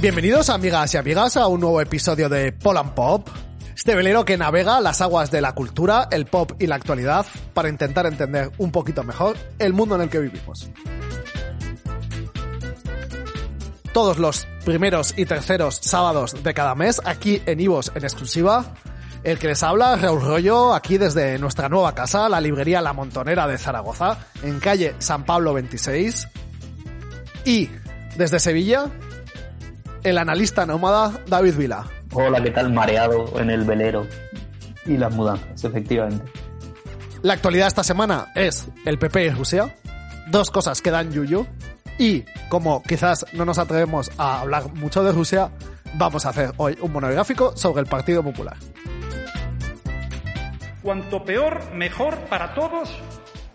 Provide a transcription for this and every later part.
Bienvenidos amigas y amigas a un nuevo episodio de Poland Pop, este velero que navega las aguas de la cultura, el pop y la actualidad para intentar entender un poquito mejor el mundo en el que vivimos. Todos los primeros y terceros sábados de cada mes aquí en Ivos en exclusiva. El que les habla, Raúl Rollo, aquí desde nuestra nueva casa, la librería La Montonera de Zaragoza, en calle San Pablo 26. Y desde Sevilla, el analista nómada David Vila. Hola, ¿qué tal? Mareado en el velero y las mudanzas, efectivamente. La actualidad esta semana es el PP y Rusia, dos cosas que dan yuyu, y como quizás no nos atrevemos a hablar mucho de Rusia, vamos a hacer hoy un monográfico sobre el Partido Popular. Cuanto peor, mejor para todos.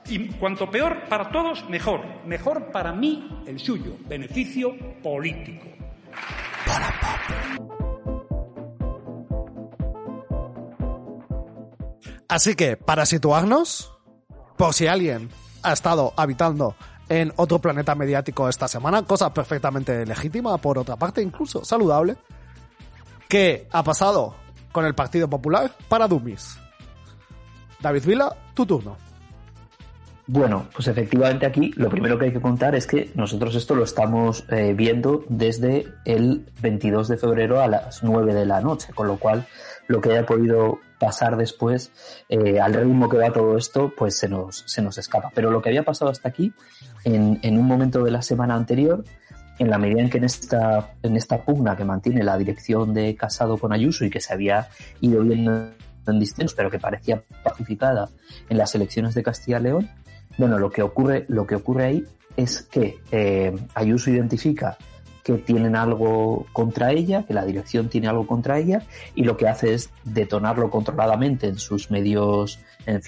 Y cuanto peor para todos, mejor. Mejor para mí, el suyo. Beneficio político. Así que, para situarnos, por si alguien ha estado habitando en otro planeta mediático esta semana, cosa perfectamente legítima, por otra parte, incluso saludable, ¿qué ha pasado con el Partido Popular para Dumis? David Vila, tu turno. Bueno, pues efectivamente aquí lo primero que hay que contar es que nosotros esto lo estamos eh, viendo desde el 22 de febrero a las 9 de la noche, con lo cual lo que haya podido pasar después, eh, al ritmo que va todo esto, pues se nos, se nos escapa. Pero lo que había pasado hasta aquí, en, en un momento de la semana anterior, en la medida en que en esta, en esta pugna que mantiene la dirección de Casado con Ayuso y que se había ido viendo en distintos, pero que parecía pacificada en las elecciones de Castilla y León, bueno, lo que ocurre, lo que ocurre ahí es que eh, Ayuso identifica que tienen algo contra ella, que la dirección tiene algo contra ella, y lo que hace es detonarlo controladamente en sus medios,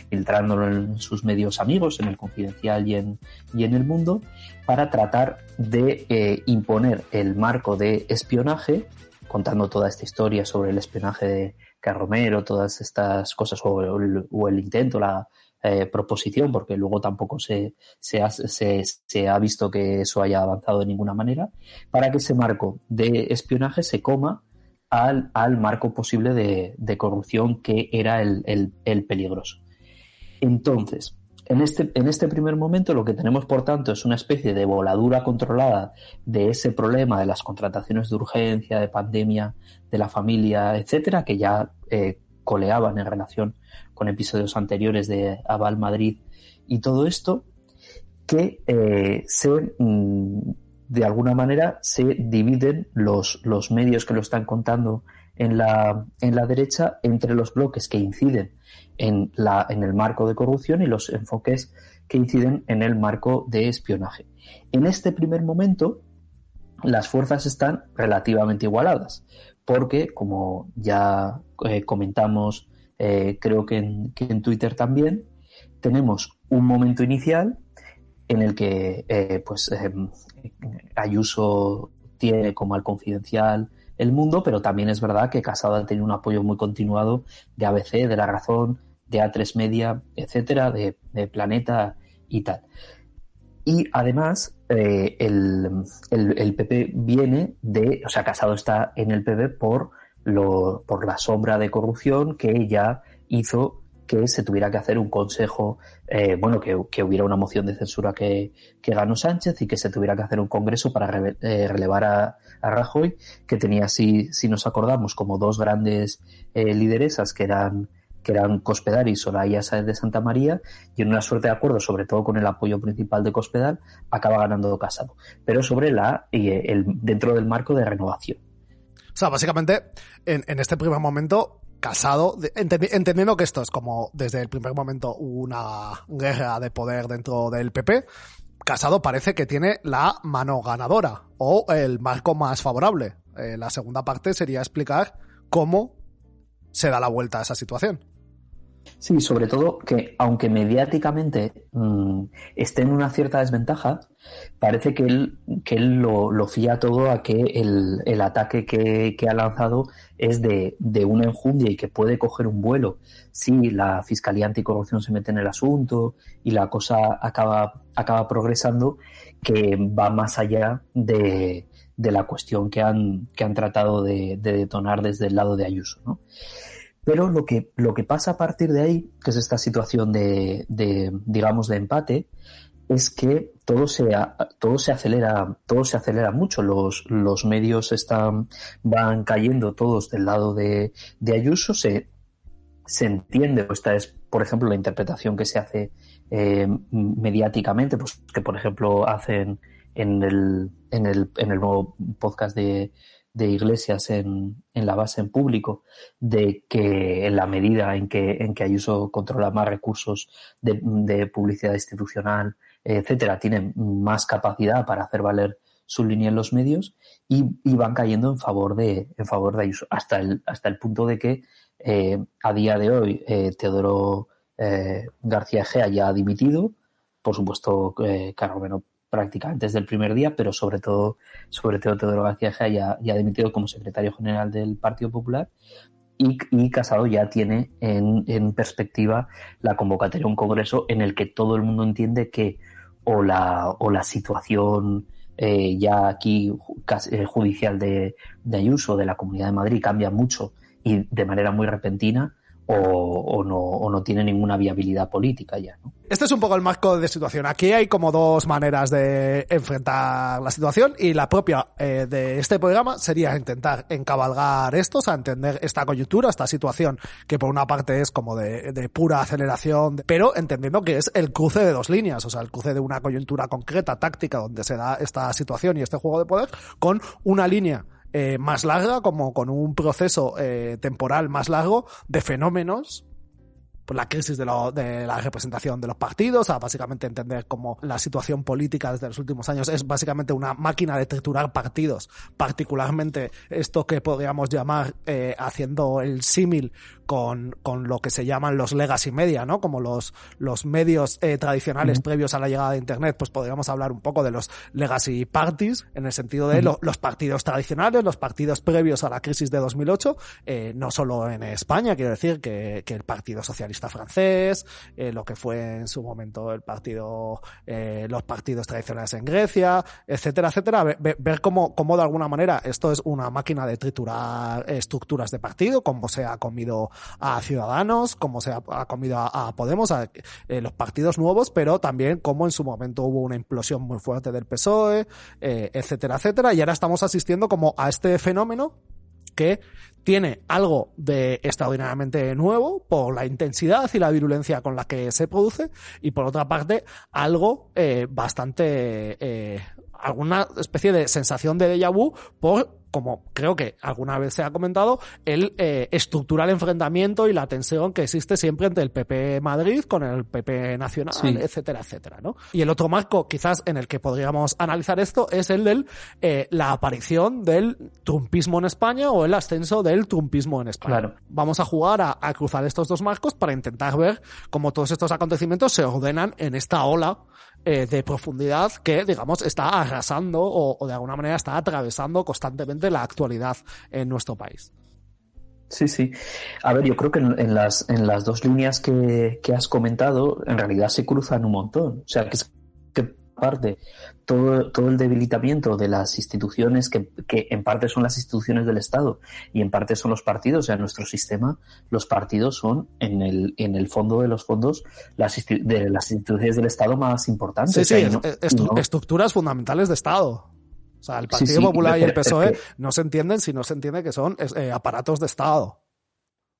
filtrándolo en sus medios amigos, en el confidencial y en, el mundo, para tratar de eh, imponer el marco de espionaje, contando toda esta historia sobre el espionaje de Carromero, todas estas cosas, o el, intento, la, eh, proposición, porque luego tampoco se, se, ha, se, ha visto que eso haya avanzado de ninguna manera, para que ese marco de espionaje se coma al, al marco posible de, corrupción que era el, el peligroso. Entonces, en este, en este primer momento lo que tenemos, por tanto, es una especie de voladura controlada de ese problema de las contrataciones de urgencia, de pandemia, de la familia, etcétera, que ya eh, coleaban en relación con episodios anteriores de Aval Madrid y todo esto, que eh, se, mm, de alguna manera se dividen los, los medios que lo están contando en la, en la derecha entre los bloques que inciden en, la, en el marco de corrupción y los enfoques que inciden en el marco de espionaje. En este primer momento, las fuerzas están relativamente igualadas, porque, como ya eh, comentamos eh, creo que en, Twitter también, tenemos un momento inicial en el que eh, pues Ayuso tiene como al confidencial el mundo, pero también es verdad que Casado ha tenido un apoyo muy continuado de ABC, de La Razón, de A3 Media, etcétera, de, Planeta y tal. Y además, eh, el, el, el, PP viene de, o sea, Casado está en el PP por lo, por la sombra de corrupción que ella hizo que se tuviera que hacer un consejo, eh, bueno, que, que, hubiera una moción de censura que, que, ganó Sánchez y que se tuviera que hacer un congreso para eh, relevar a, a, Rajoy, que tenía, si, si nos acordamos, como dos grandes eh, lideresas que eran que eran Cospedal y Soraya Sáenz de Santa María, y en una suerte de acuerdo, sobre todo con el apoyo principal de Cospedal, acaba ganando Casado. Pero sobre la, el, dentro del marco de renovación. O sea, básicamente, en, en este primer momento, Casado, entendiendo que esto es como desde el primer momento una guerra de poder dentro del PP, Casado parece que tiene la mano ganadora o el marco más favorable. Eh, la segunda parte sería explicar cómo se da la vuelta a esa situación. Sí, sobre todo que aunque mediáticamente mm, esté en una cierta desventaja, parece que él, que él lo, lo fía todo a que el, el ataque que, que, ha lanzado es de, de, una enjundia y que puede coger un vuelo si la Fiscalía Anticorrupción se mete en el asunto y la cosa acaba, acaba progresando, que va más allá de, de la cuestión que han, que han tratado de, de detonar desde el lado de Ayuso. ¿no? Pero lo que, lo que pasa a partir de ahí, que es esta situación de, de digamos, de empate, es que todo se, todo se acelera, todo se acelera mucho. Los, los medios están, van cayendo todos del lado de, de Ayuso. Se, se entiende, esta es, por ejemplo, la interpretación que se hace eh, mediáticamente, pues que por ejemplo hacen en el, en el, en el nuevo podcast de, de Iglesias en, en, la base en público, de que en la medida en que, en que Ayuso controla más recursos de, publicidad institucional, etcétera, tienen más capacidad para hacer valer su línea en los medios y, van cayendo en favor de, en favor de Ayuso, hasta el, hasta el punto de que eh, a día de hoy eh, Teodoro eh, García Egea ya ha dimitido, por supuesto eh, Carlos prácticamente desde el primer día, pero sobre todo, sobre todo Teodoro García Gea ya, ya dimitido como secretario general del Partido Popular y, y Casado ya tiene en, en, perspectiva la convocatoria a un congreso en el que todo el mundo entiende que o la, o la situación eh, ya aquí eh, judicial de, de Ayuso, de la Comunidad de Madrid, cambia mucho y de manera muy repentina, o, no, o no tiene ninguna viabilidad política ya. Este es un poco el marco de situación. Aquí hay como dos maneras de enfrentar la situación y la propia eh, de este programa sería intentar encabalgar esto, o sea, entender esta coyuntura, esta situación que por una parte es como de, de pura aceleración, pero entendiendo que es el cruce de dos líneas, o sea, el cruce de una coyuntura concreta, táctica, donde se da esta situación y este juego de poder, con una línea eh, más larga, como con un proceso eh, temporal más largo de fenómenos por la crisis de, lo, de, la representación de los partidos, a básicamente entender cómo la situación política desde los últimos años es básicamente una máquina de triturar partidos, particularmente esto que podríamos llamar, eh, haciendo el símil con, con lo que se llaman los legacy media, ¿no? Como los, los medios eh, tradicionales uh -huh. previos a la llegada de Internet, pues podríamos hablar un poco de los legacy parties, en el sentido de uh -huh. lo, los partidos tradicionales, los partidos previos a la crisis de 2008, eh, no solo en España, quiero decir que, que el Partido Socialista francés, eh, lo que fue en su momento el partido, eh, los partidos tradicionales en Grecia, etcétera, etcétera, ver, ver cómo, cómo de alguna manera esto es una máquina de triturar estructuras de partido, como se ha comido a Ciudadanos, como se ha, comido a, a Podemos, a eh, los partidos nuevos, pero también como en su momento hubo una implosión muy fuerte del PSOE, eh, etcétera, etcétera, y ahora estamos asistiendo como a este fenómeno que tiene algo de extraordinariamente nuevo por la intensidad y la virulencia con la que se produce y por otra parte algo eh, bastante eh, alguna especie de sensación de déjà vu por como creo que alguna vez se ha comentado, el eh, estructural enfrentamiento y la tensión que existe siempre entre el PP Madrid con el PP Nacional, sí. etcétera, etcétera, ¿no? Y el otro marco, quizás en el que podríamos analizar esto, es el de eh, la aparición del trumpismo en España o el ascenso del trumpismo en España. Claro. Vamos a jugar a, a cruzar estos dos marcos para intentar ver cómo todos estos acontecimientos se ordenan en esta ola eh, de profundidad que, digamos, está arrasando o, o, de alguna manera está atravesando constantemente la actualidad en nuestro país. Sí, sí. A ver, yo creo que en, las, en las dos líneas que, que, has comentado, en realidad se cruzan un montón. O sea, que parte todo, todo el debilitamiento de las instituciones que, que, en parte son las instituciones del Estado y en parte son los partidos. O sea, en nuestro sistema los partidos son en el, en el fondo de los fondos las, de las instituciones del Estado más importantes. Sí, sí, o sea, no, estru no... estructuras fundamentales de Estado. O sea, el Partido sí, sí, Popular y el PSOE no se entienden si no se entiende que son eh, aparatos de Estado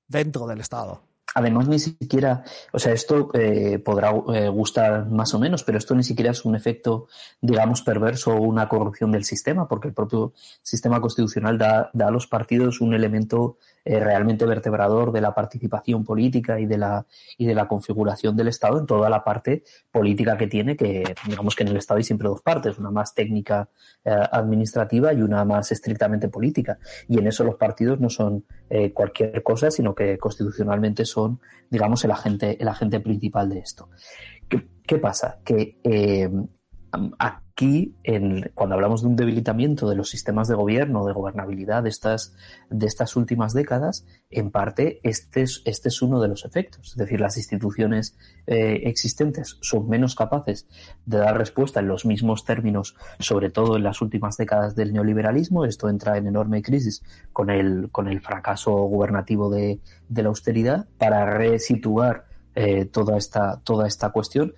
dentro del Estado. Además, ni siquiera, o sea, esto eh, podrá eh, gustar más o menos, pero esto ni siquiera es un efecto, digamos, perverso o una corrupción del sistema, porque el propio sistema constitucional da, da a los partidos un elemento eh, realmente vertebrador de la participación política y de la y de la configuración del Estado en toda la parte política que tiene, que digamos que en el Estado hay siempre dos partes, una más técnica eh, administrativa y una más estrictamente política. Y en eso los partidos no son eh, cualquier cosa, sino que constitucionalmente son, digamos, el agente, el agente principal de esto. ¿Qué, qué pasa? Que aquí, en, cuando hablamos de un debilitamiento de los sistemas de gobierno, de gobernabilidad de estas, últimas décadas, en parte este es, este es uno de los efectos. Es decir, las instituciones eh, existentes son menos capaces de dar respuesta en los mismos términos, sobre todo en las últimas décadas del neoliberalismo. Esto entra en enorme crisis con el, con el fracaso gubernativo de, la austeridad para resituar eh, toda esta cuestión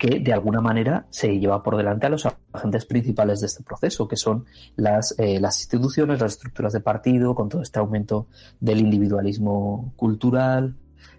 que de alguna manera se lleva por delante a los agentes principales de este proceso, que son las, eh, instituciones, las estructuras de partido, con todo este aumento del individualismo cultural,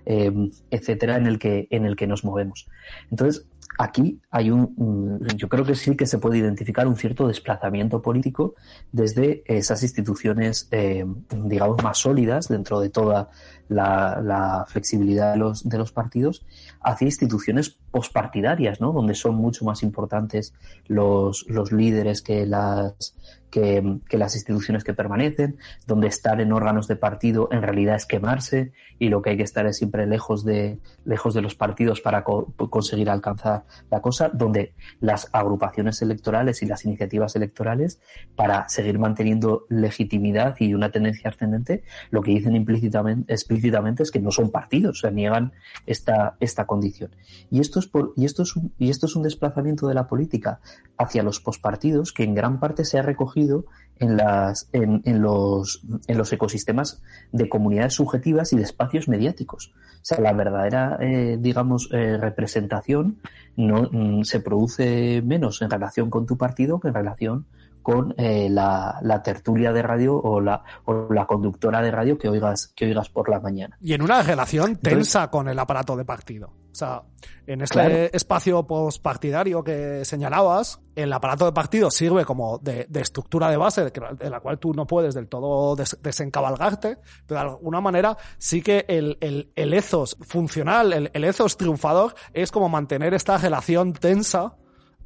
eh, etcétera, en el que, en el que nos movemos. Entonces, aquí hay un, yo creo que sí que se puede identificar un cierto desplazamiento político desde esas instituciones, eh, digamos, más sólidas dentro de toda la, flexibilidad de los, de los partidos hacia instituciones pospartidarias, ¿no? Donde son mucho más importantes los, los líderes que las, que, las instituciones que permanecen, donde estar en órganos de partido en realidad es quemarse y lo que hay que estar es siempre lejos de, lejos de los partidos para conseguir alcanzar la cosa, donde las agrupaciones electorales y las iniciativas electorales, para seguir manteniendo legitimidad y una tendencia ascendente, lo que dicen implícitamente, explícitamente es que no son partidos, o sea, niegan esta, esta condición. Y esto es por, y esto es un, y esto es un desplazamiento de la política hacia los pospartidos que en gran parte se ha recogido en, las, en, en, los, en los ecosistemas de comunidades subjetivas y de espacios mediáticos. O sea, la verdadera, eh, digamos, eh, representación no mm, se produce menos en relación con tu partido que en relación con eh, la, la, tertulia de radio o la, o la conductora de radio que oigas, que oigas por la mañana. Y en una relación tensa con el aparato de partido. O sea, en este espacio postpartidario que señalabas, el aparato de partido sirve como de, de estructura de base de, la cual tú no puedes del todo desencabalgarte, pero de alguna manera sí que el, el, el ethos funcional, el, el ethos triunfador es como mantener esta relación tensa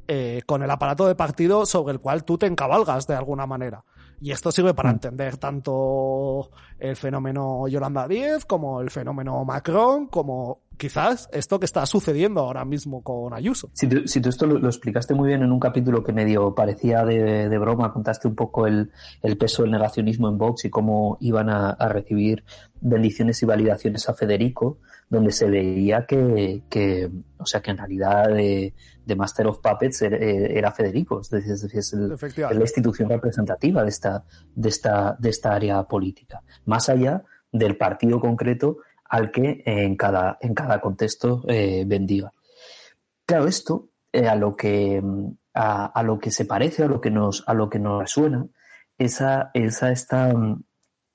eh, con el aparato de partido sobre el cual tú te encabalgas de alguna manera. Y esto sirve para mm. entender tanto el fenómeno Yolanda Díez como el fenómeno Macron, como quizás esto que está sucediendo ahora mismo con Ayuso. Si tú, si tú esto lo, explicaste muy bien en un capítulo que medio parecía de, de broma, contaste un poco el, el, peso del negacionismo en Vox y cómo iban a, a recibir bendiciones y validaciones a Federico, donde se veía que, que o sea, que en realidad de, de Master of Puppets era, Federico, es decir, es, la institución representativa de esta, de, esta, de esta área política, más allá del partido concreto al que en cada, en cada contexto eh, bendiga. Claro, esto eh, a, lo que, a, a, lo que se parece, a lo que nos, a lo que nos resuena, esa, esa esta,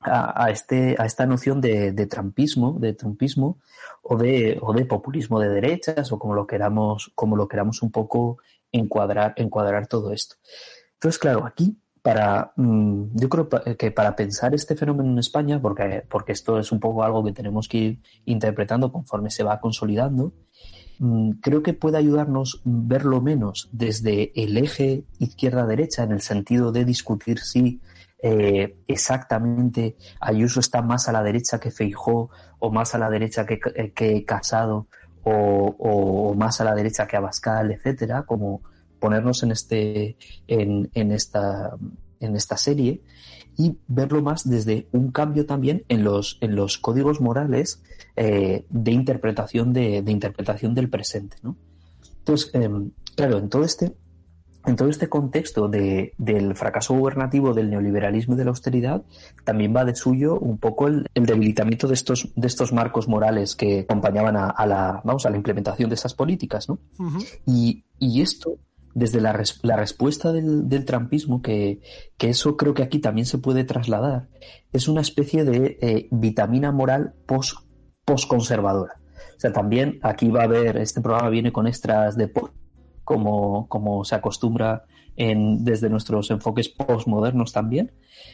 a, este, a esta noción de, de trampismo, de trumpismo o de, o de populismo de derechas o como lo queramos, como lo queramos un poco encuadrar, encuadrar todo esto. Entonces, claro, aquí para mm, yo creo que para pensar este fenómeno en España, porque, porque esto es un poco algo que tenemos que ir interpretando conforme se va consolidando, mm, creo que puede ayudarnos verlo menos desde el eje izquierda-derecha, en el sentido de discutir si eh, exactamente Ayuso está más a la derecha que Feijó o más a la derecha que, que Casado o, o, más a la derecha que Abascal, etcétera, como ponernos en este en, en esta en esta serie y verlo más desde un cambio también en los en los códigos morales eh, de interpretación de, de, interpretación del presente ¿no? entonces eh, claro en todo este en todo este contexto de, del fracaso gubernativo del neoliberalismo y de la austeridad, también va de suyo un poco el, el debilitamiento de estos, de estos marcos morales que acompañaban a, a, la, vamos, a la implementación de esas políticas. ¿no? Uh -huh. y, y, esto, desde la, res, la respuesta del, del trampismo, que, que, eso creo que aquí también se puede trasladar, es una especie de eh, vitamina moral post, postconservadora. O sea, también aquí va a haber, este programa viene con extras de como, como se acostumbra en, desde nuestros enfoques postmodernos también.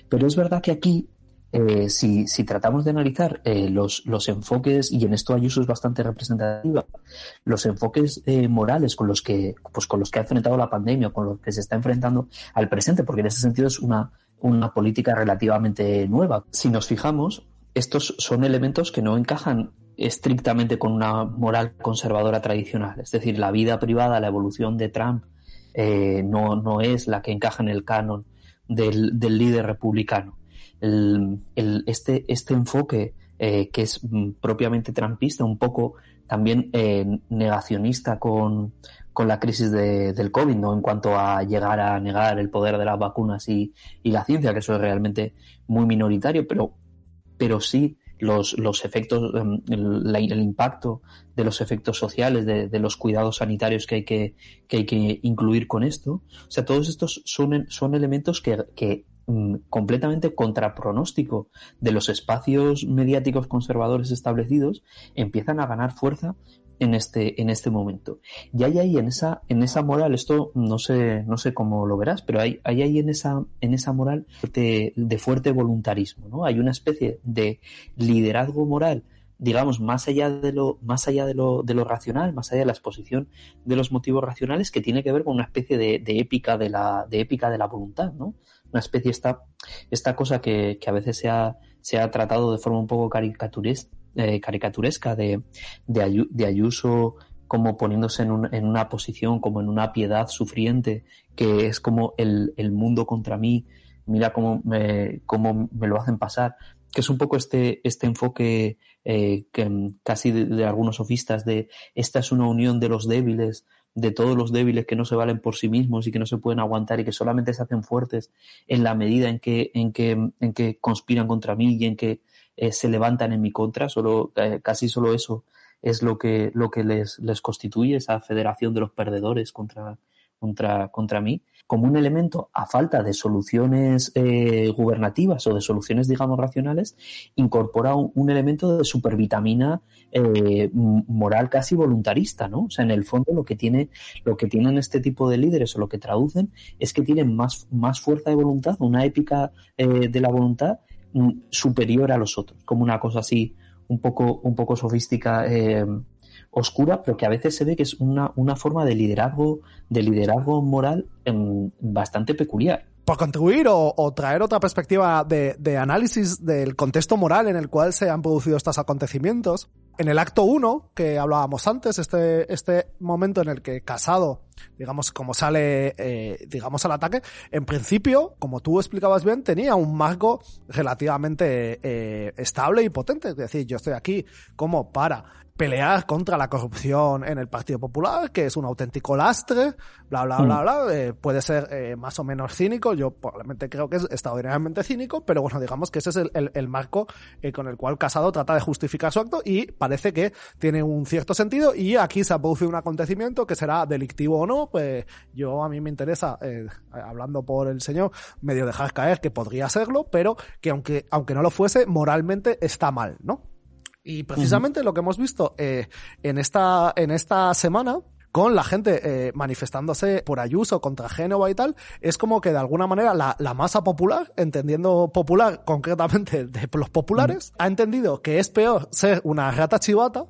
Pero es verdad que aquí eh, si, si, tratamos de analizar eh, los, los, enfoques, y en esto Ayuso es bastante representativa, los enfoques eh, morales con los que pues con los que ha enfrentado la pandemia, con los que se está enfrentando al presente, porque en ese sentido es una, una política relativamente nueva. Si nos fijamos, estos son elementos que no encajan estrictamente con una moral conservadora tradicional. Es decir, la vida privada, la evolución de Trump, no, no es la que encaja en el canon del, del líder republicano el, este, este enfoque eh, que es mm, propiamente trampista, un poco también eh, negacionista con, con, la crisis de, del COVID, ¿no? En cuanto a llegar a negar el poder de las vacunas y, y la ciencia, que eso es realmente muy minoritario, pero, pero sí los, los efectos, em, el, impacto de los efectos sociales, de, de, los cuidados sanitarios que hay que, que hay que incluir con esto. O sea, todos estos son, son elementos que, que Mm, completamente contrapronóstico de los espacios mediáticos conservadores establecidos empiezan a ganar fuerza en este, en este momento. Y hay ahí en esa, en esa moral, esto no sé, no sé cómo lo verás, pero hay, hay ahí en esa, en esa moral de, de fuerte voluntarismo, ¿no? Hay una especie de liderazgo moral digamos, más allá de lo, más allá de lo, de lo racional, más allá de la exposición de los motivos racionales, que tiene que ver con una especie de, épica de la, de épica de la voluntad, ¿no? una especie esta, esta cosa que, que a veces se ha, se ha tratado de forma un poco caricaturesca, eh, caricaturesca de, de, Ayuso como poniéndose en, un, en, una posición, como en una piedad sufriente, que es como el, el mundo contra mí, mira cómo me, cómo me lo hacen pasar, que es un poco este, este enfoque eh, que, casi de, de, algunos sofistas de esta es una unión de los débiles, de todos los débiles que no se valen por sí mismos y que no se pueden aguantar y que solamente se hacen fuertes en la medida en que, en que, en que conspiran contra mí y en que eh, se levantan en mi contra, solo, eh, casi solo eso es lo que, lo que les, les constituye, esa federación de los perdedores contra, contra, contra mí, como un elemento a falta de soluciones eh, gubernativas o de soluciones, digamos, racionales, incorpora un, elemento de supervitamina eh, moral casi voluntarista, ¿no? O sea, en el fondo lo que tiene, lo que tienen este tipo de líderes o lo que traducen es que tienen más, más fuerza de voluntad, una épica de la voluntad superior a los otros, como una cosa así un poco, un poco sofística eh, oscura, pero que a veces se ve que es una, una forma de liderazgo, de liderazgo moral en, bastante peculiar. Por contribuir o, traer otra perspectiva de, de, análisis del contexto moral en el cual se han producido estos acontecimientos, en el acto 1, que hablábamos antes, este, este momento en el que Casado, digamos, como sale, eh, digamos, al ataque, en principio, como tú explicabas bien, tenía un marco relativamente eh, estable y potente. Es decir, yo estoy aquí como para pelear contra la corrupción en el Partido Popular, que es un auténtico lastre, bla, bla, bla, mm. bla. Eh, puede ser eh, más o menos cínico, yo probablemente creo que es extraordinariamente cínico, pero bueno, digamos que ese es el, el, el marco eh, con el cual Casado trata de justificar su acto y parece que tiene un cierto sentido y aquí se ha producido un acontecimiento que será delictivo o no, pues yo a mí me interesa, eh, hablando por el señor, medio dejar caer que podría serlo, pero que aunque, aunque no lo fuese, moralmente está mal, ¿no? Y precisamente uh -huh. lo que hemos visto eh, en, esta, en esta semana con la gente eh, manifestándose por Ayuso contra Génova y tal, es como que de alguna manera la, la masa popular, entendiendo popular concretamente de los populares, ha entendido que es peor ser una rata chivata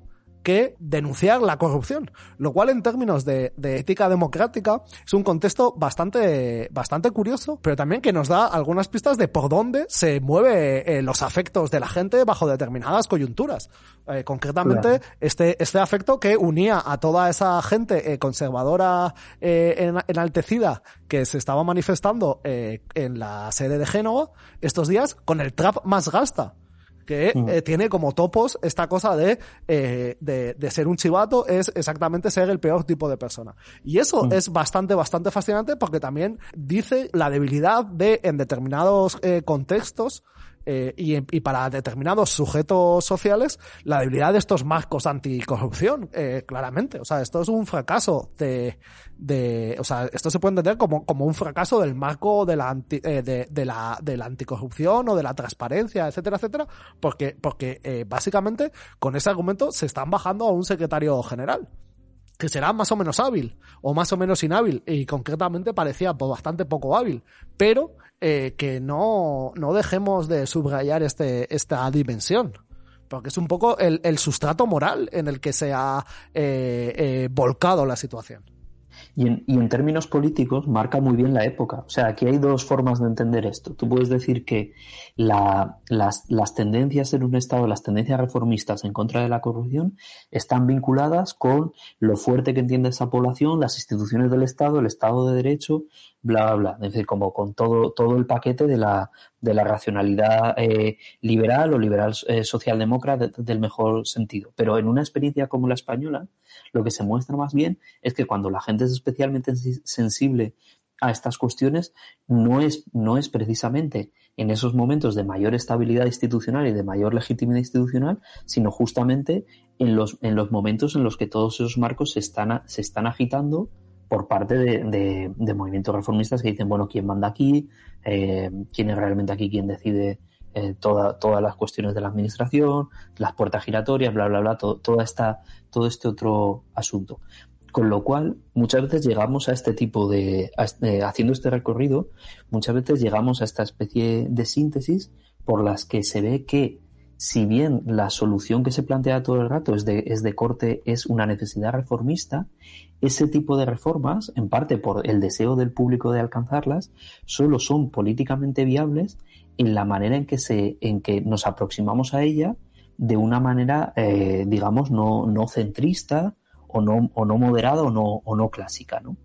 que denunciar la corrupción, lo cual en términos de, de, ética democrática es un contexto bastante, bastante curioso, pero también que nos da algunas pistas de por dónde se mueve eh, los afectos de la gente bajo determinadas coyunturas. Eh, concretamente, claro. este, este afecto que unía a toda esa gente eh, conservadora en, enaltecida que se estaba manifestando en la sede de Génova estos días con el trap más gasta que eh, tiene como topos esta cosa de, eh, de, de, ser un chivato es exactamente ser el peor tipo de persona. Y eso mm. es bastante, bastante fascinante porque también dice la debilidad de, en determinados eh, contextos, eh, y, y, para determinados sujetos sociales la debilidad de estos marcos anticorrupción, eh, claramente. O sea, esto es un fracaso de, de, o sea, esto se puede entender como, como un fracaso del marco de la, anti, eh, de, de, la, de la anticorrupción o de la transparencia, etcétera, etcétera, porque, porque eh, básicamente con ese argumento se están bajando a un secretario general. que será más o menos hábil o más o menos inhábil y concretamente parecía pues, bastante poco hábil, pero eh, que no, no dejemos de subrayar este, esta dimensión. Porque es un poco el, el sustrato moral en el que se ha eh, eh, volcado la situación. Y en, y en, términos políticos marca muy bien la época. O sea, aquí hay dos formas de entender esto. Tú puedes decir que la, las, las, tendencias en un Estado, las tendencias reformistas en contra de la corrupción, están vinculadas con lo fuerte que entiende esa población, las instituciones del Estado, el Estado de Derecho, bla, bla, bla. Es decir, como con todo, todo el paquete de la, de la racionalidad eh, liberal o liberal eh, socialdemócrata del mejor sentido. Pero en una experiencia como la española, lo que se muestra más bien es que cuando la gente es especialmente sensible a estas cuestiones, no es, no es precisamente en esos momentos de mayor estabilidad institucional y de mayor legitimidad institucional, sino justamente en los, en los momentos en los que todos esos marcos se están, se están agitando por parte de, de, de, movimientos reformistas que dicen, bueno, ¿quién manda aquí? Eh, ¿Quién es realmente aquí quien decide eh, toda, todas las cuestiones de la administración, las puertas giratorias, bla, bla, bla, todo, toda esta, todo este otro asunto. Con lo cual, muchas veces llegamos a este tipo de, este, haciendo este recorrido, muchas veces llegamos a esta especie de síntesis por las que se ve que si bien la solución que se plantea todo el rato es de, es de corte, es una necesidad reformista, ese tipo de reformas, en parte por el deseo del público de alcanzarlas, solo son políticamente viables en la manera en que, se, en que nos aproximamos a ella de una manera, eh, digamos, no, no centrista o no, o no moderada o no, o no clásica, ¿no?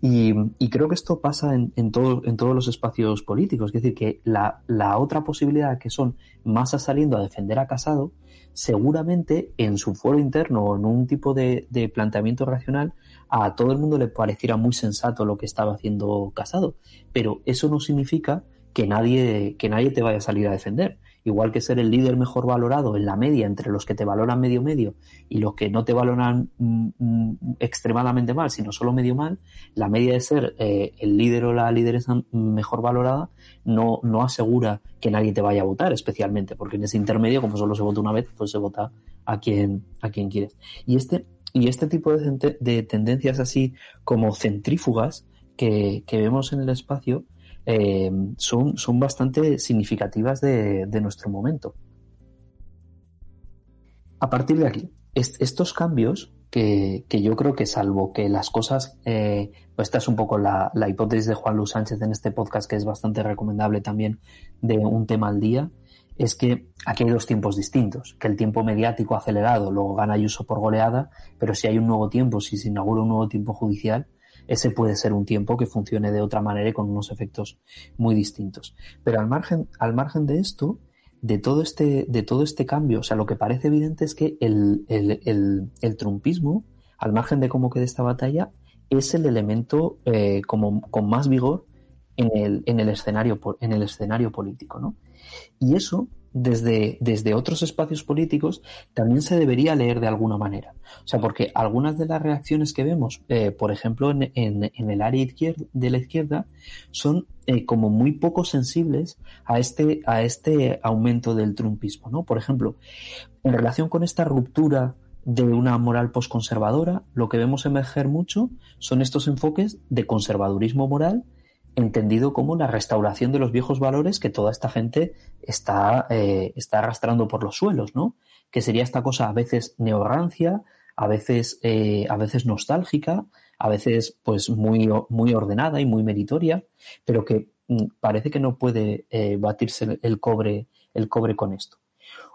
Y, y, creo que esto pasa en, en, todo, en, todos los espacios políticos. Es decir, que la, la, otra posibilidad que son masas saliendo a defender a Casado, seguramente en su foro interno o en un tipo de, de, planteamiento racional, a todo el mundo le pareciera muy sensato lo que estaba haciendo Casado. Pero eso no significa que nadie, que nadie te vaya a salir a defender. Igual que ser el líder mejor valorado en la media entre los que te valoran medio medio y los que no te valoran mm, mm, extremadamente mal, sino solo medio mal, la media de ser eh, el líder o la lideresa mejor valorada no, no asegura que nadie te vaya a votar, especialmente, porque en ese intermedio, como solo se vota una vez, pues se vota a quien, a quien quieres. Y este, y este tipo de, de tendencias así como centrífugas que, que vemos en el espacio, eh, son, son bastante significativas de, de, nuestro momento. A partir de aquí, est estos cambios, que, que, yo creo que salvo que las cosas, eh, pues esta es un poco la, la, hipótesis de Juan Luis Sánchez en este podcast, que es bastante recomendable también de un tema al día, es que aquí hay dos tiempos distintos, que el tiempo mediático acelerado luego gana Ayuso por goleada, pero si hay un nuevo tiempo, si se inaugura un nuevo tiempo judicial, ese puede ser un tiempo que funcione de otra manera y con unos efectos muy distintos. Pero al margen, al margen de esto, de todo este, de todo este cambio, o sea, lo que parece evidente es que el, el, el, el trumpismo, al margen de cómo quede esta batalla, es el elemento eh, como, con más vigor en el, en el, escenario, en el escenario político, ¿no? Y eso desde, desde otros espacios políticos también se debería leer de alguna manera. O sea, porque algunas de las reacciones que vemos, eh, por ejemplo, en, en, el área de la izquierda, son eh, como muy poco sensibles a este, a este aumento del trumpismo, ¿no? Por ejemplo, en relación con esta ruptura de una moral posconservadora, lo que vemos emerger mucho son estos enfoques de conservadurismo moral entendido como la restauración de los viejos valores que toda esta gente está, eh, está arrastrando por los suelos, ¿no? Que sería esta cosa a veces neorrancia, a veces, eh, a veces nostálgica, a veces pues muy, muy ordenada y muy meritoria, pero que mm, parece que no puede eh, batirse el cobre, el cobre con esto.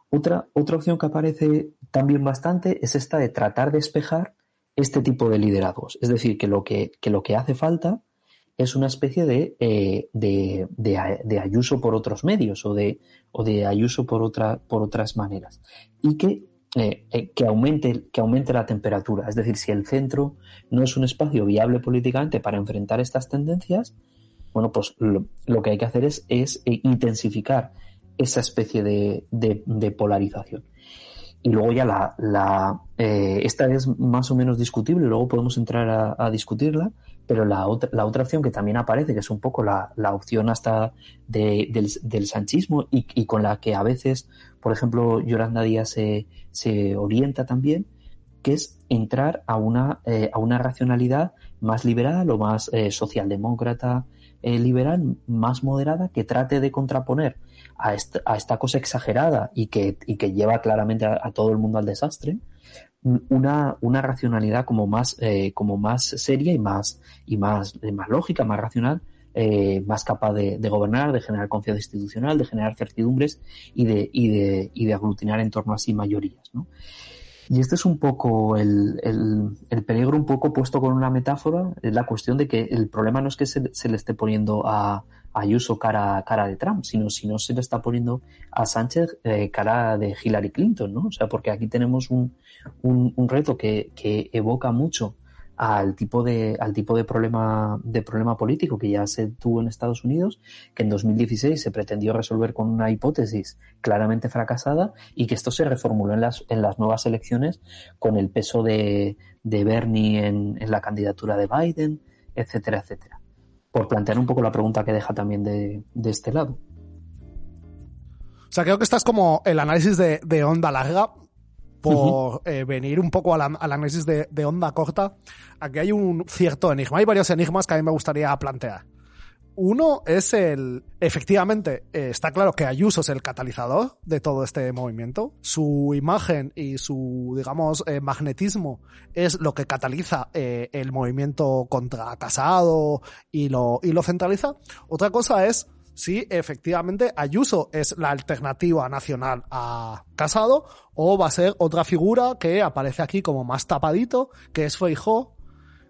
Otra, otra opción que aparece también bastante es esta de tratar de espejar este tipo de liderazgos. Es decir, que lo que, que, lo que hace falta es una especie de, eh, de, de, Ayuso por otros medios o de, o de Ayuso por, otra, por otras maneras. Y que, eh, eh, que, aumente, que aumente la temperatura. Es decir, si el centro no es un espacio viable políticamente para enfrentar estas tendencias, bueno, pues lo, lo que hay que hacer es, es intensificar esa especie de, de polarización. Y luego ya la, la eh, esta es más o menos discutible, luego podemos entrar a, discutirla, pero la otra, la otra opción que también aparece, que es un poco la, la opción hasta de, del, del, sanchismo y, y, con la que a veces, por ejemplo, Yolanda Díaz se, se orienta también, que es entrar a una, eh, a una racionalidad más liberal o más eh, socialdemócrata eh, liberal, más moderada, que trate de contraponer a esta, a esta cosa exagerada y que, y que lleva claramente a, todo el mundo al desastre, una, una racionalidad como más, como más seria y más, y más, más lógica, más racional, más capaz de, de, gobernar, de generar confianza institucional, de generar certidumbres y de, y de, y de aglutinar en torno a sí mayorías. ¿no? Y este es un poco el, el, peligro, un poco puesto con una metáfora, es la cuestión de que el problema no es que se, se le esté poniendo a, Ayuso cara, cara de Trump, sino si no se le está poniendo a Sánchez eh, cara de Hillary Clinton, ¿no? O sea, porque aquí tenemos un, un, un reto que, que evoca mucho al tipo de, al tipo de problema, de problema político que ya se tuvo en Estados Unidos, que en 2016 se pretendió resolver con una hipótesis claramente fracasada y que esto se reformuló en las, en las nuevas elecciones con el peso de, de Bernie en, la candidatura de Biden, etcétera, etcétera. Por plantear un poco la pregunta que deja también de, de este lado. O sea, creo que estás como el análisis de onda larga por eh, venir un poco al, análisis de, onda corta, aquí hay un cierto enigma. Hay varios enigmas que a mí me gustaría plantear. Uno es el, efectivamente, eh, está claro que Ayuso es el catalizador de todo este movimiento. Su imagen y su, digamos, eh, magnetismo es lo que cataliza el movimiento contra Casado y lo, y lo centraliza. Otra cosa es si efectivamente Ayuso es la alternativa nacional a Casado o va a ser otra figura que aparece aquí como más tapadito, que es Feijó,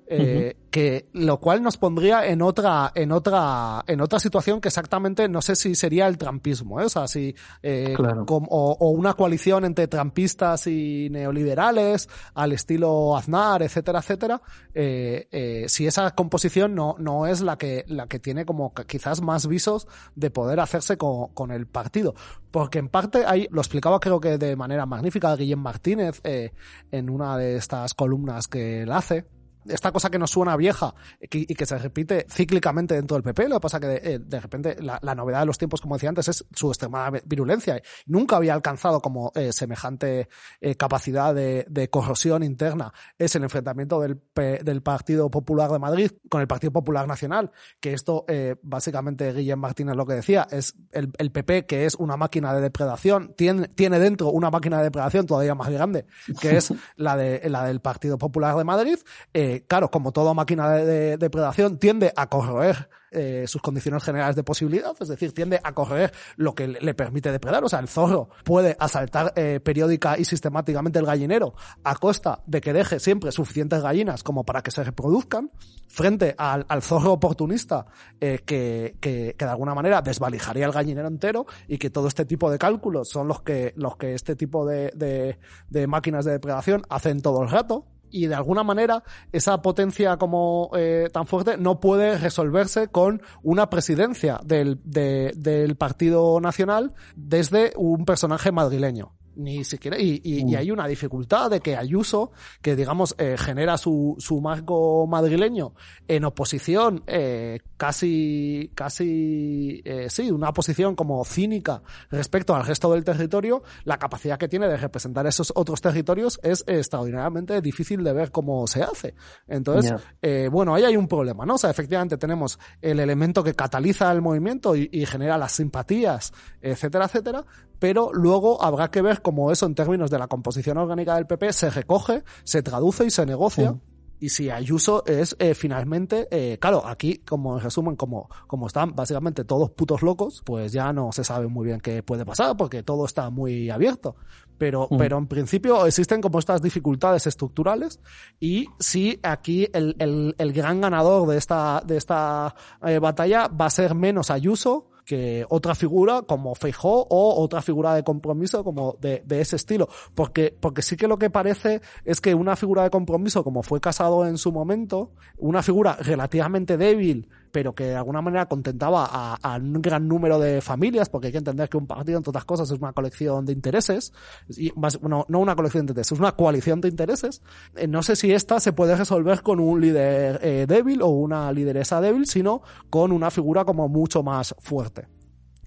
eh, que lo cual nos pondría en otra en otra en otra situación que exactamente no sé si sería el trampismo ¿eh? o sea si eh, o, una coalición entre trampistas y neoliberales al estilo Aznar etcétera etcétera eh, eh, si esa composición no no es la que la que tiene como quizás más visos de poder hacerse con, con el partido. Porque en parte ahí lo explicaba creo que de manera magnífica Guillem Martínez eh, en una de estas columnas que él hace esta cosa que nos suena vieja y que se repite cíclicamente dentro del PP, lo que pasa que de, eh, de repente la, novedad de los tiempos, como decía antes, es su extremada virulencia. Nunca había alcanzado como eh, semejante eh, capacidad de, corrosión interna. Es el enfrentamiento del, del Partido Popular de Madrid con el Partido Popular Nacional, que esto eh, básicamente Guillem Martínez lo que decía, es el, PP que es una máquina de depredación, tiene, tiene dentro una máquina de depredación todavía más grande, que es la, de, la del Partido Popular de Madrid. Eh, claro, como toda máquina de, depredación, tiende a corroer eh, sus condiciones generales de posibilidad, es decir, tiende a corroer lo que le, permite depredar. O sea, el zorro puede asaltar eh, periódica y sistemáticamente el gallinero a costa de que deje siempre suficientes gallinas como para que se reproduzcan, frente al, zorro oportunista eh, que, que, de alguna manera desvalijaría el gallinero entero y que todo este tipo de cálculos son los que, los que este tipo de, de, de máquinas de depredación hacen todo el rato y de alguna manera esa potencia como eh, tan fuerte no puede resolverse con una presidencia del, del Partido Nacional desde un personaje madrileño ni siquiera y, y, y, mm. hay una dificultad de que Ayuso que digamos eh, genera su, su marco madrileño en oposición eh, casi casi eh, sí una posición como cínica respecto al resto del territorio la capacidad que tiene de representar esos otros territorios es extraordinariamente difícil de ver cómo se hace. Entonces eh, bueno ahí hay un problema no o sea efectivamente tenemos el elemento que cataliza el movimiento y, y genera las simpatías etcétera etcétera pero luego habrá que ver cómo eso en términos de la composición orgánica del PP se recoge, se traduce y se negocia. Y si Ayuso es eh, finalmente, eh, claro, aquí, como en resumen, como, como están básicamente todos putos locos, pues ya no se sabe muy bien qué puede pasar porque todo está muy abierto. Pero, pero en principio existen como estas dificultades estructurales y si aquí el, el, el gran ganador de esta, de esta eh, batalla va a ser menos Ayuso que otra figura como Feijó o otra figura de compromiso como de, ese estilo. Porque, porque sí que lo que parece es que una figura de compromiso como fue Casado en su momento, una figura relativamente débil, pero que de alguna manera contentaba a, un gran número de familias, porque hay que entender que un partido, entre otras cosas, es una colección de intereses, y no, no una colección de intereses, es una coalición de intereses. Eh, no sé si esta se puede resolver con un líder eh, débil o una lideresa débil, sino con una figura como mucho más fuerte.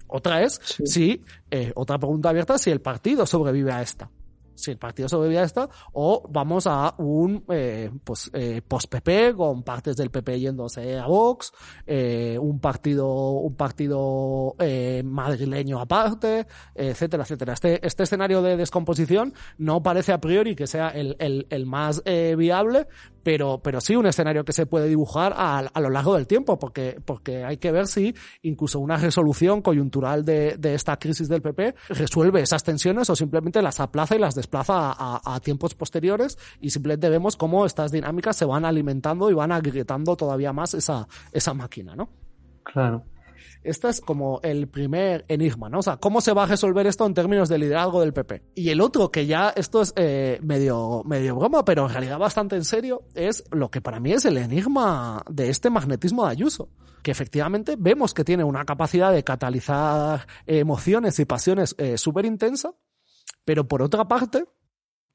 Otra es si, eh, otra pregunta abierta, si el partido sobrevive a esta. Si el partido sobrevive a esta, o vamos a un eh, pues eh, post-PP con partes del PP yéndose a Vox, eh, un partido un partido eh, madrileño aparte, etcétera, etcétera. Este, este escenario de descomposición no parece a priori que sea el, el, el más eh, viable, pero, pero sí un escenario que se puede dibujar a, a, lo largo del tiempo, porque, porque hay que ver si incluso una resolución coyuntural de, de esta crisis del PP resuelve esas tensiones o simplemente las aplaza y las desplaza a, a, tiempos posteriores y simplemente vemos cómo estas dinámicas se van alimentando y van agrietando todavía más esa, esa máquina, ¿no? Claro. Este es como el primer enigma, ¿no? O sea, ¿cómo se va a resolver esto en términos de liderazgo del PP? Y el otro, que ya esto es eh, medio, medio broma, pero en realidad bastante en serio, es lo que para mí es el enigma de este magnetismo de Ayuso. Que efectivamente vemos que tiene una capacidad de catalizar emociones y pasiones eh, súper intensa, pero por otra parte,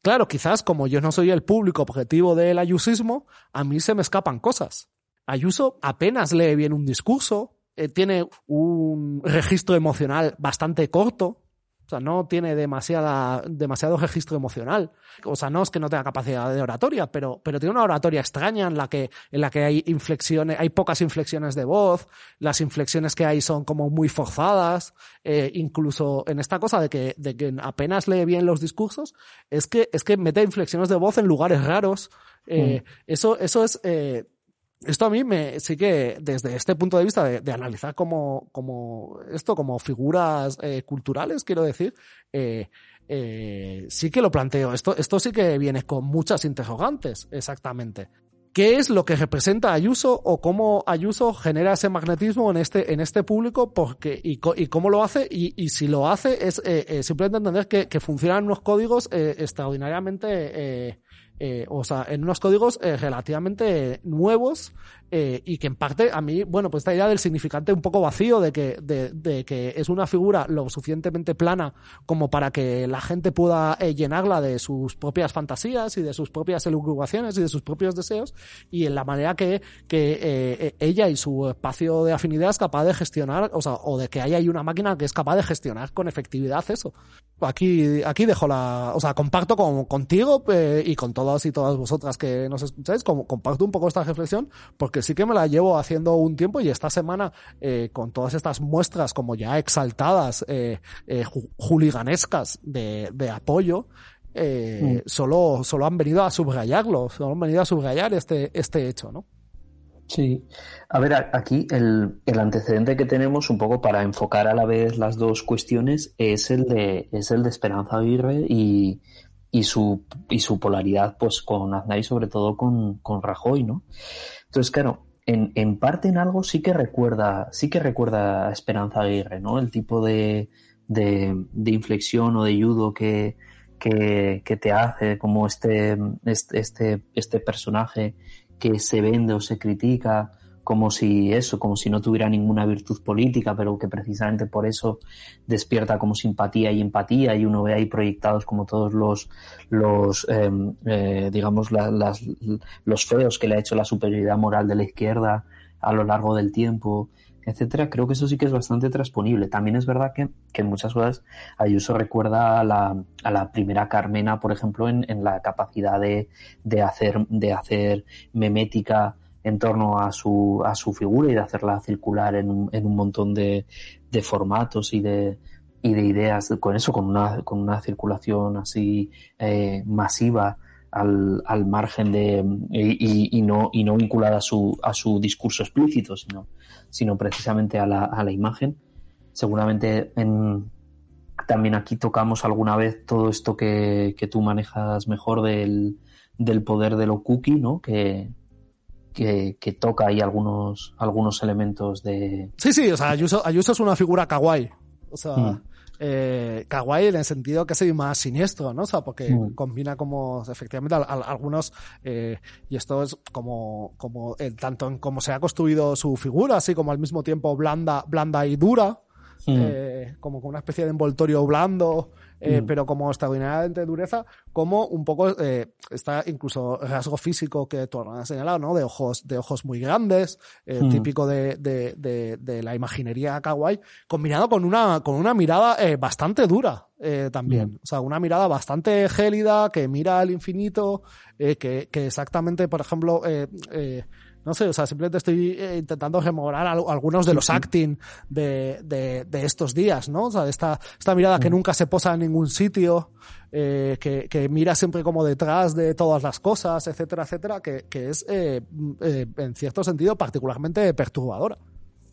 claro, quizás como yo no soy el público objetivo del ayusismo, a mí se me escapan cosas. Ayuso apenas lee bien un discurso, eh, tiene un registro emocional bastante corto. O sea, no tiene demasiada, demasiado registro emocional. O sea, no es que no tenga capacidad de oratoria, pero, pero tiene una oratoria extraña en la que, en la que hay inflexiones, hay pocas inflexiones de voz, las inflexiones que hay son como muy forzadas, eh, incluso en esta cosa de que, de que apenas lee bien los discursos, es que, es que mete inflexiones de voz en lugares raros. Eh, mm. Eso, eso es, eh, esto a mí me sí que desde este punto de vista de, analizar como, como esto como figuras eh, culturales quiero decir eh, eh, sí que lo planteo. Esto esto sí que viene con muchas interrogantes exactamente. Qué es lo que representa Ayuso o cómo Ayuso genera ese magnetismo en este en este público porque y, cómo lo hace y, si lo hace es eh, eh, simplemente entender que, que funcionan unos códigos eh, extraordinariamente eh, o sea, en unos códigos eh, relativamente nuevos eh, y que en parte a mí, bueno, pues esta idea del significante un poco vacío de que, de, de que es una figura lo suficientemente plana como para que la gente pueda eh, llenarla de sus propias fantasías y de sus propias elucubraciones y de sus propios deseos y en la manera que, que eh, ella y su espacio de afinidad es capaz de gestionar, o sea, o de que haya ahí una máquina que es capaz de gestionar con efectividad eso. Aquí, aquí dejo la, o sea, comparto con, contigo y con todas y todas vosotras que nos escucháis, como, comparto un poco esta reflexión porque que sí que me la llevo haciendo un tiempo y esta semana eh, con todas estas muestras como ya exaltadas, eh, eh, juliganescas de, de apoyo, eh, mm. solo, solo han venido a subrayarlo, solo han venido a subrayar este, este hecho, ¿no? Sí. A ver, aquí el, el, antecedente que tenemos un poco para enfocar a la vez las dos cuestiones es el de, es el de Esperanza Aguirre y, y su, y su polaridad pues con Aznar y sobre todo con, con Rajoy, ¿no? Entonces, claro, en, en, parte en algo sí que recuerda, sí que recuerda a Esperanza Aguirre, ¿no? El tipo de, de, de inflexión o de judo que, que, que, te hace, como este, este, este, este personaje que se vende o se critica, como si eso, como si no tuviera ninguna virtud política, pero que precisamente por eso despierta como simpatía y empatía y uno ve ahí proyectados como todos los, los eh, eh, digamos, la, los feos que le ha hecho la superioridad moral de la izquierda a lo largo del tiempo, etcétera, creo que eso sí que es bastante transponible. También es verdad que, que en muchas cosas Ayuso recuerda a la, a la primera Carmena, por ejemplo, en, en la capacidad de, de, hacer, de hacer memética en torno a su, a su figura y de hacerla circular en un, en un montón de, de formatos y de, y de ideas con eso, con una, con una circulación así eh, masiva al, al margen de y, no, y no vinculada a su, a su discurso explícito, sino, sino precisamente a la, a la imagen. Seguramente en, también aquí tocamos alguna vez todo esto que, que tú manejas mejor del, del poder de lo cookie, ¿no? Que, que, que, toca ahí algunos, algunos elementos de. Sí, sí, o sea, Ayuso, Ayuso es una figura kawaii. O sea, mm. eh, kawaii en el sentido que es más siniestro, ¿no? O sea, porque mm. combina como, efectivamente, a, a, algunos, eh, y esto es como, como, eh, tanto en cómo se ha construido su figura, así como al mismo tiempo blanda, blanda y dura, mm. como con una especie de envoltorio blando, eh, mm. pero como extraordinariamente dureza, como un poco eh, está incluso rasgo físico que tú has señalado, ¿no? De ojos, de ojos muy grandes, eh, mm. típico de, de, de, de, la imaginería kawaii, combinado con una, con una mirada eh, bastante dura. Eh, también, mm. o sea, una mirada bastante gélida que mira al infinito, eh, que, que exactamente, por ejemplo, eh, eh, no sé, o sea, simplemente estoy eh, intentando rememorar algunos de los acting de, de, de, estos días, ¿no? O sea, esta, esta mirada que mm. nunca se posa en ningún sitio, eh, que, que, mira siempre como detrás de todas las cosas, etcétera, etcétera, que, que es, eh, eh, en cierto sentido, particularmente perturbadora.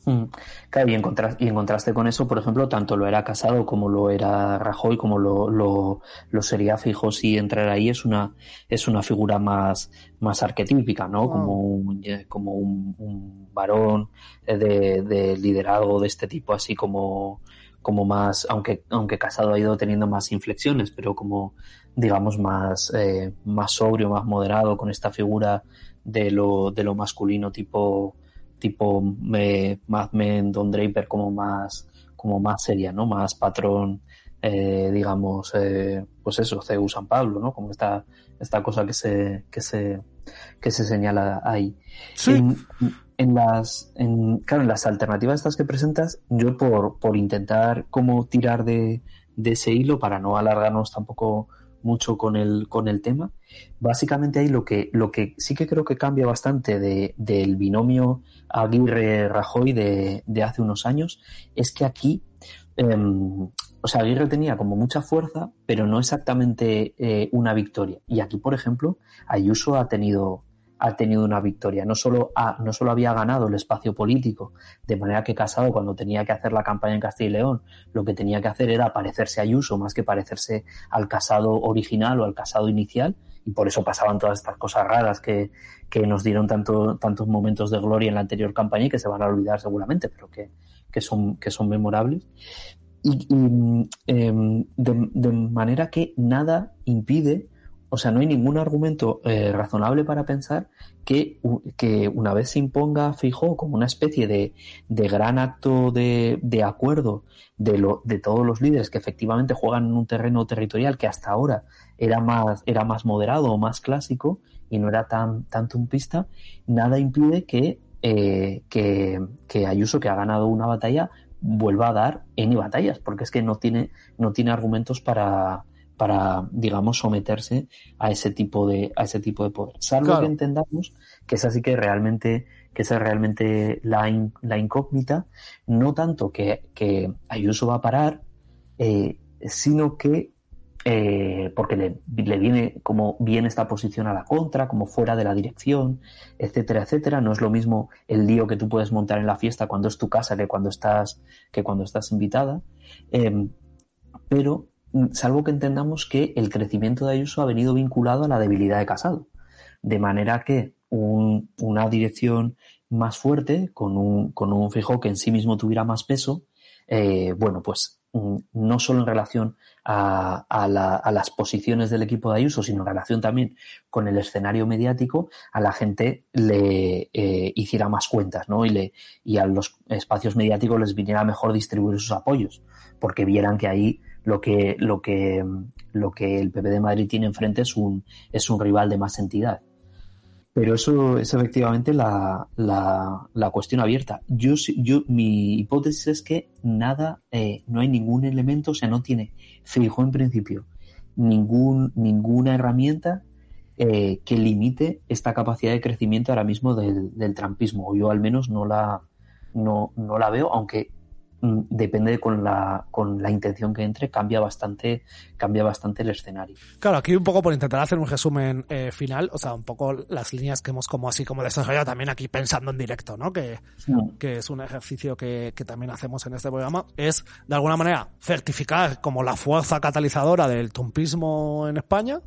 Mm. Claro, y en, y en contraste con eso, por ejemplo, tanto lo era Casado como lo era Rajoy, como lo, lo, lo sería Fijo si entrar ahí, es una, es una figura más, más arquetípica, ¿no? Como un, como un, un varón de, de, liderazgo de este tipo, así como, como más, aunque, aunque Casado ha ido teniendo más inflexiones, pero como, digamos, más, eh, más sobrio, más moderado, con esta figura de lo, de lo masculino tipo tipo eh, Mad Men, Don Draper como más, como más seria, ¿no? Más patrón, eh, digamos, eh, pues eso, CEU San Pablo, ¿no? Como esta, esta cosa que se, que se, que se señala ahí. Sí. En, en las, en, claro, en las alternativas estas que presentas, yo por, por intentar como tirar de, de ese hilo para no alargarnos tampoco mucho con el, con el tema. Básicamente ahí lo que, lo que sí que creo que cambia bastante de, del binomio Aguirre-Rajoy de, de, hace unos años es que aquí, eh, o sea, Aguirre tenía como mucha fuerza, pero no exactamente eh, una victoria. Y aquí, por ejemplo, Ayuso ha tenido, ha tenido una victoria. No solo, no solo había ganado el espacio político, de manera que Casado, cuando tenía que hacer la campaña en Castilla y León, lo que tenía que hacer era parecerse a Ayuso más que parecerse al Casado original o al Casado inicial, y por eso pasaban todas estas cosas raras que, que nos dieron tanto, tantos momentos de gloria en la anterior campaña y que se van a olvidar seguramente, pero que, que, son, que son memorables. Y, eh, de, de manera que nada impide o sea, no hay ningún argumento eh, razonable para pensar que, que, una vez se imponga fijo como una especie de, de gran acto de, de acuerdo de, lo, de, todos los líderes que efectivamente juegan en un terreno territorial que hasta ahora era más, era más moderado o más clásico y no era tan, tan tumpista, nada impide que, eh, que, que Ayuso, que ha ganado una batalla, vuelva a dar N batallas, porque es que no tiene, no tiene argumentos para, para, digamos, someterse a ese tipo de, a ese tipo de poder. Salvo claro. que entendamos que es así que realmente, que esa es realmente la, in, la incógnita, no tanto que, que Ayuso va a parar, eh, sino que eh, porque le, le, viene como bien esta posición a la contra, como fuera de la dirección, etcétera, etcétera. No es lo mismo el lío que tú puedes montar en la fiesta cuando es tu casa que cuando estás, que cuando estás invitada. Eh, pero salvo que entendamos que el crecimiento de Ayuso ha venido vinculado a la debilidad de Casado. De manera que un, una dirección más fuerte, con un, con un fijo que en sí mismo tuviera más peso, eh, bueno, pues mm, no solo en relación a, a, la, a, las posiciones del equipo de Ayuso, sino en relación también con el escenario mediático, a la gente le eh, hiciera más cuentas, ¿no? Y, le, y a los espacios mediáticos les viniera mejor distribuir sus apoyos, porque vieran que ahí lo que, lo que, lo que el PP de Madrid tiene enfrente es un, es un rival de más entidad. Pero eso es efectivamente la, la, la cuestión abierta. Yo, yo, mi hipótesis es que nada, eh, no hay ningún elemento, o sea, no tiene fijo en principio ningún, ninguna herramienta eh, que limite esta capacidad de crecimiento ahora mismo del, del trampismo. Yo al menos no la, no, no la veo, aunque depende con la, con la intención que entre, cambia bastante, cambia bastante el escenario. Claro, aquí un poco por intentar hacer un resumen eh, final, o sea, un poco las líneas que hemos como así como desarrollado también aquí pensando en directo, ¿no? Que, sí. que es un ejercicio que, que también hacemos en este programa, es de alguna manera certificar como la fuerza catalizadora del tumpismo en España,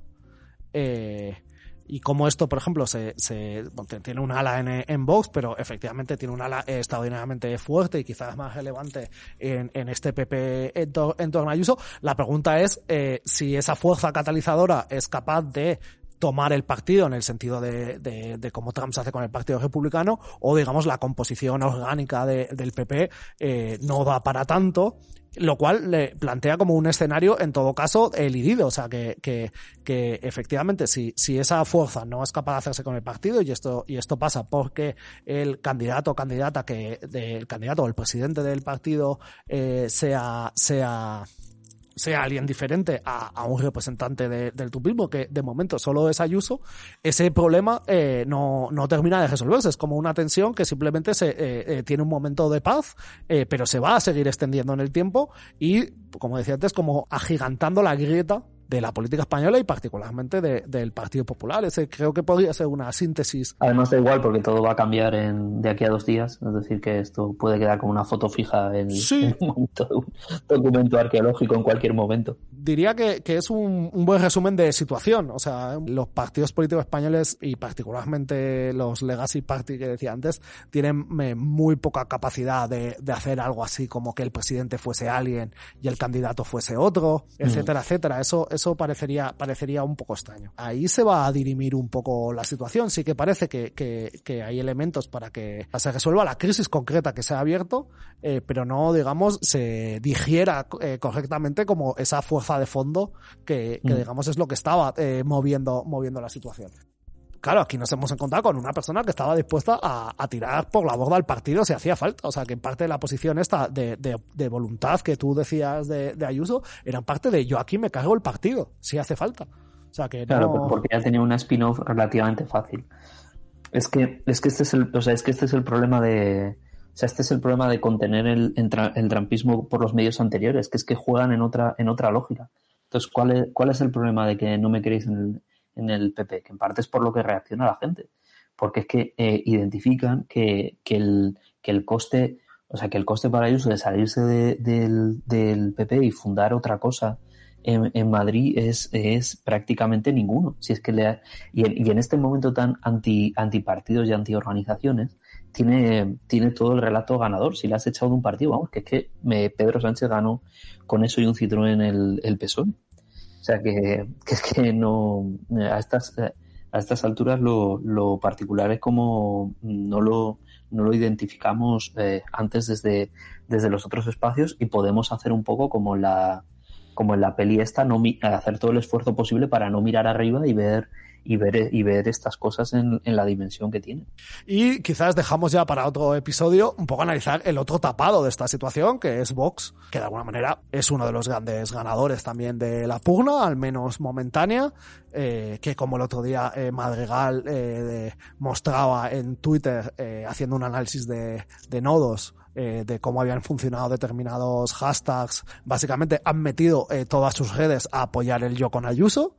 eh, y como esto, por ejemplo, se, se tiene un ala en, en Vox, pero efectivamente tiene un ala extraordinariamente fuerte y quizás más relevante en, en este PP en, to, en torno Ayuso. La pregunta es eh, si esa fuerza catalizadora es capaz de tomar el partido en el sentido de, de, cómo Trump se hace con el Partido Republicano, o digamos la composición orgánica del PP eh, no da para tanto lo cual le plantea como un escenario, en todo caso, elidido. O sea, que, que, que efectivamente, si, si esa fuerza no es capaz de hacerse con el partido, y esto, y esto pasa porque el candidato o candidata que, del candidato o el presidente del partido eh, sea, sea sea alguien diferente a, un representante del tupismo, que de momento solo es Ayuso, ese problema eh, no, no, termina de resolverse. Es como una tensión que simplemente se, eh, eh, tiene un momento de paz, pero se va a seguir extendiendo en el tiempo y, como decía antes, como agigantando la grieta de la política española y particularmente del Partido Popular. Ese creo que podría ser una síntesis. Además da igual porque todo va a cambiar en, de aquí a dos días, es decir, que esto puede quedar como una foto fija en, un documento arqueológico en cualquier momento. Diría que, es un, buen resumen de situación. O sea, los partidos políticos españoles y particularmente los Legacy Party que decía antes, tienen muy poca capacidad de, hacer algo así como que el presidente fuese alguien y el candidato fuese otro, etcétera, mm. etcétera. Eso eso parecería, parecería un poco extraño. Ahí se va a dirimir un poco la situación. Sí que parece que, que, hay elementos para que se resuelva la crisis concreta que se ha abierto, eh, pero no, digamos, se digiera eh, correctamente como esa fuerza de fondo que, que mm. digamos, es lo que estaba eh, moviendo, moviendo la situación claro, aquí nos hemos encontrado con una persona que estaba dispuesta a, tirar por la borda al partido si hacía falta. O sea, que en parte de la posición esta de, de, voluntad que tú decías de, Ayuso era parte de yo aquí me cargo el partido si hace falta. O sea, que claro, porque ya tenía una spin-off relativamente fácil. Es que, es que este es el, o sea, es que este es el problema de, o sea, este es el problema de contener el, el, trampismo por los medios anteriores, que es que juegan en otra, en otra lógica. Entonces, ¿cuál es, ¿cuál es el problema de que no me queréis en el, en el PP, que en parte es por lo que reacciona la gente, porque es que eh, identifican que, el, que el coste, o sea, que el coste para ellos de salirse del, del PP y fundar otra cosa en, en, Madrid es, es prácticamente ninguno. Si es que le y, y, en este momento tan anti antipartidos y antiorganizaciones, tiene, tiene todo el relato ganador. Si le has echado de un partido, vamos, que es que me, Pedro Sánchez ganó con eso y un Citroën el, el PSOE. O sea que, es que no a estas a estas alturas lo, lo particular es como no lo, no lo identificamos eh, antes desde, desde los otros espacios y podemos hacer un poco como la como en la peli esta, no hacer todo el esfuerzo posible para no mirar arriba y ver y ver, y ver estas cosas en, en, la dimensión que tienen. Y quizás dejamos ya para otro episodio un poco analizar el otro tapado de esta situación, que es Vox, que de alguna manera es uno de los grandes ganadores también de la pugna, al menos momentánea, eh, que como el otro día eh, Madrigal eh, mostraba en Twitter eh, haciendo un análisis de, de nodos, de cómo habían funcionado determinados hashtags, básicamente han metido todas sus redes a apoyar el yo con Ayuso,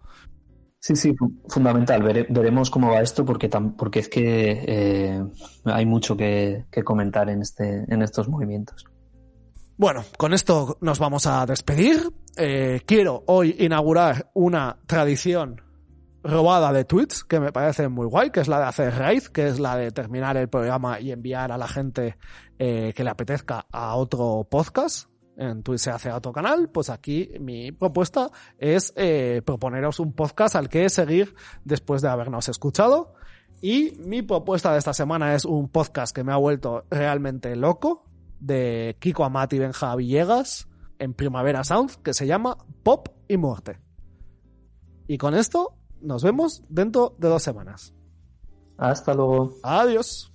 Sí, sí, fundamental. veremos cómo va esto porque, porque es que eh, hay mucho que, comentar en, este, en estos movimientos. Bueno, con esto nos vamos a despedir. Eh, quiero hoy inaugurar una tradición robada de tweets que me parece muy guay, que es la de hacer raid, que es la de terminar el programa y enviar a la gente eh, que le apetezca a otro podcast en Twitch se hace a otro canal, pues aquí mi propuesta es eh, proponeros un podcast al que seguir después de habernos escuchado. Y mi propuesta de esta semana es un podcast que me ha vuelto realmente loco, de Kiko Amati y Benja Villegas, en Primavera Sound, que se llama Pop y Muerte. Y con esto nos vemos dentro de dos semanas. Hasta luego. Adiós.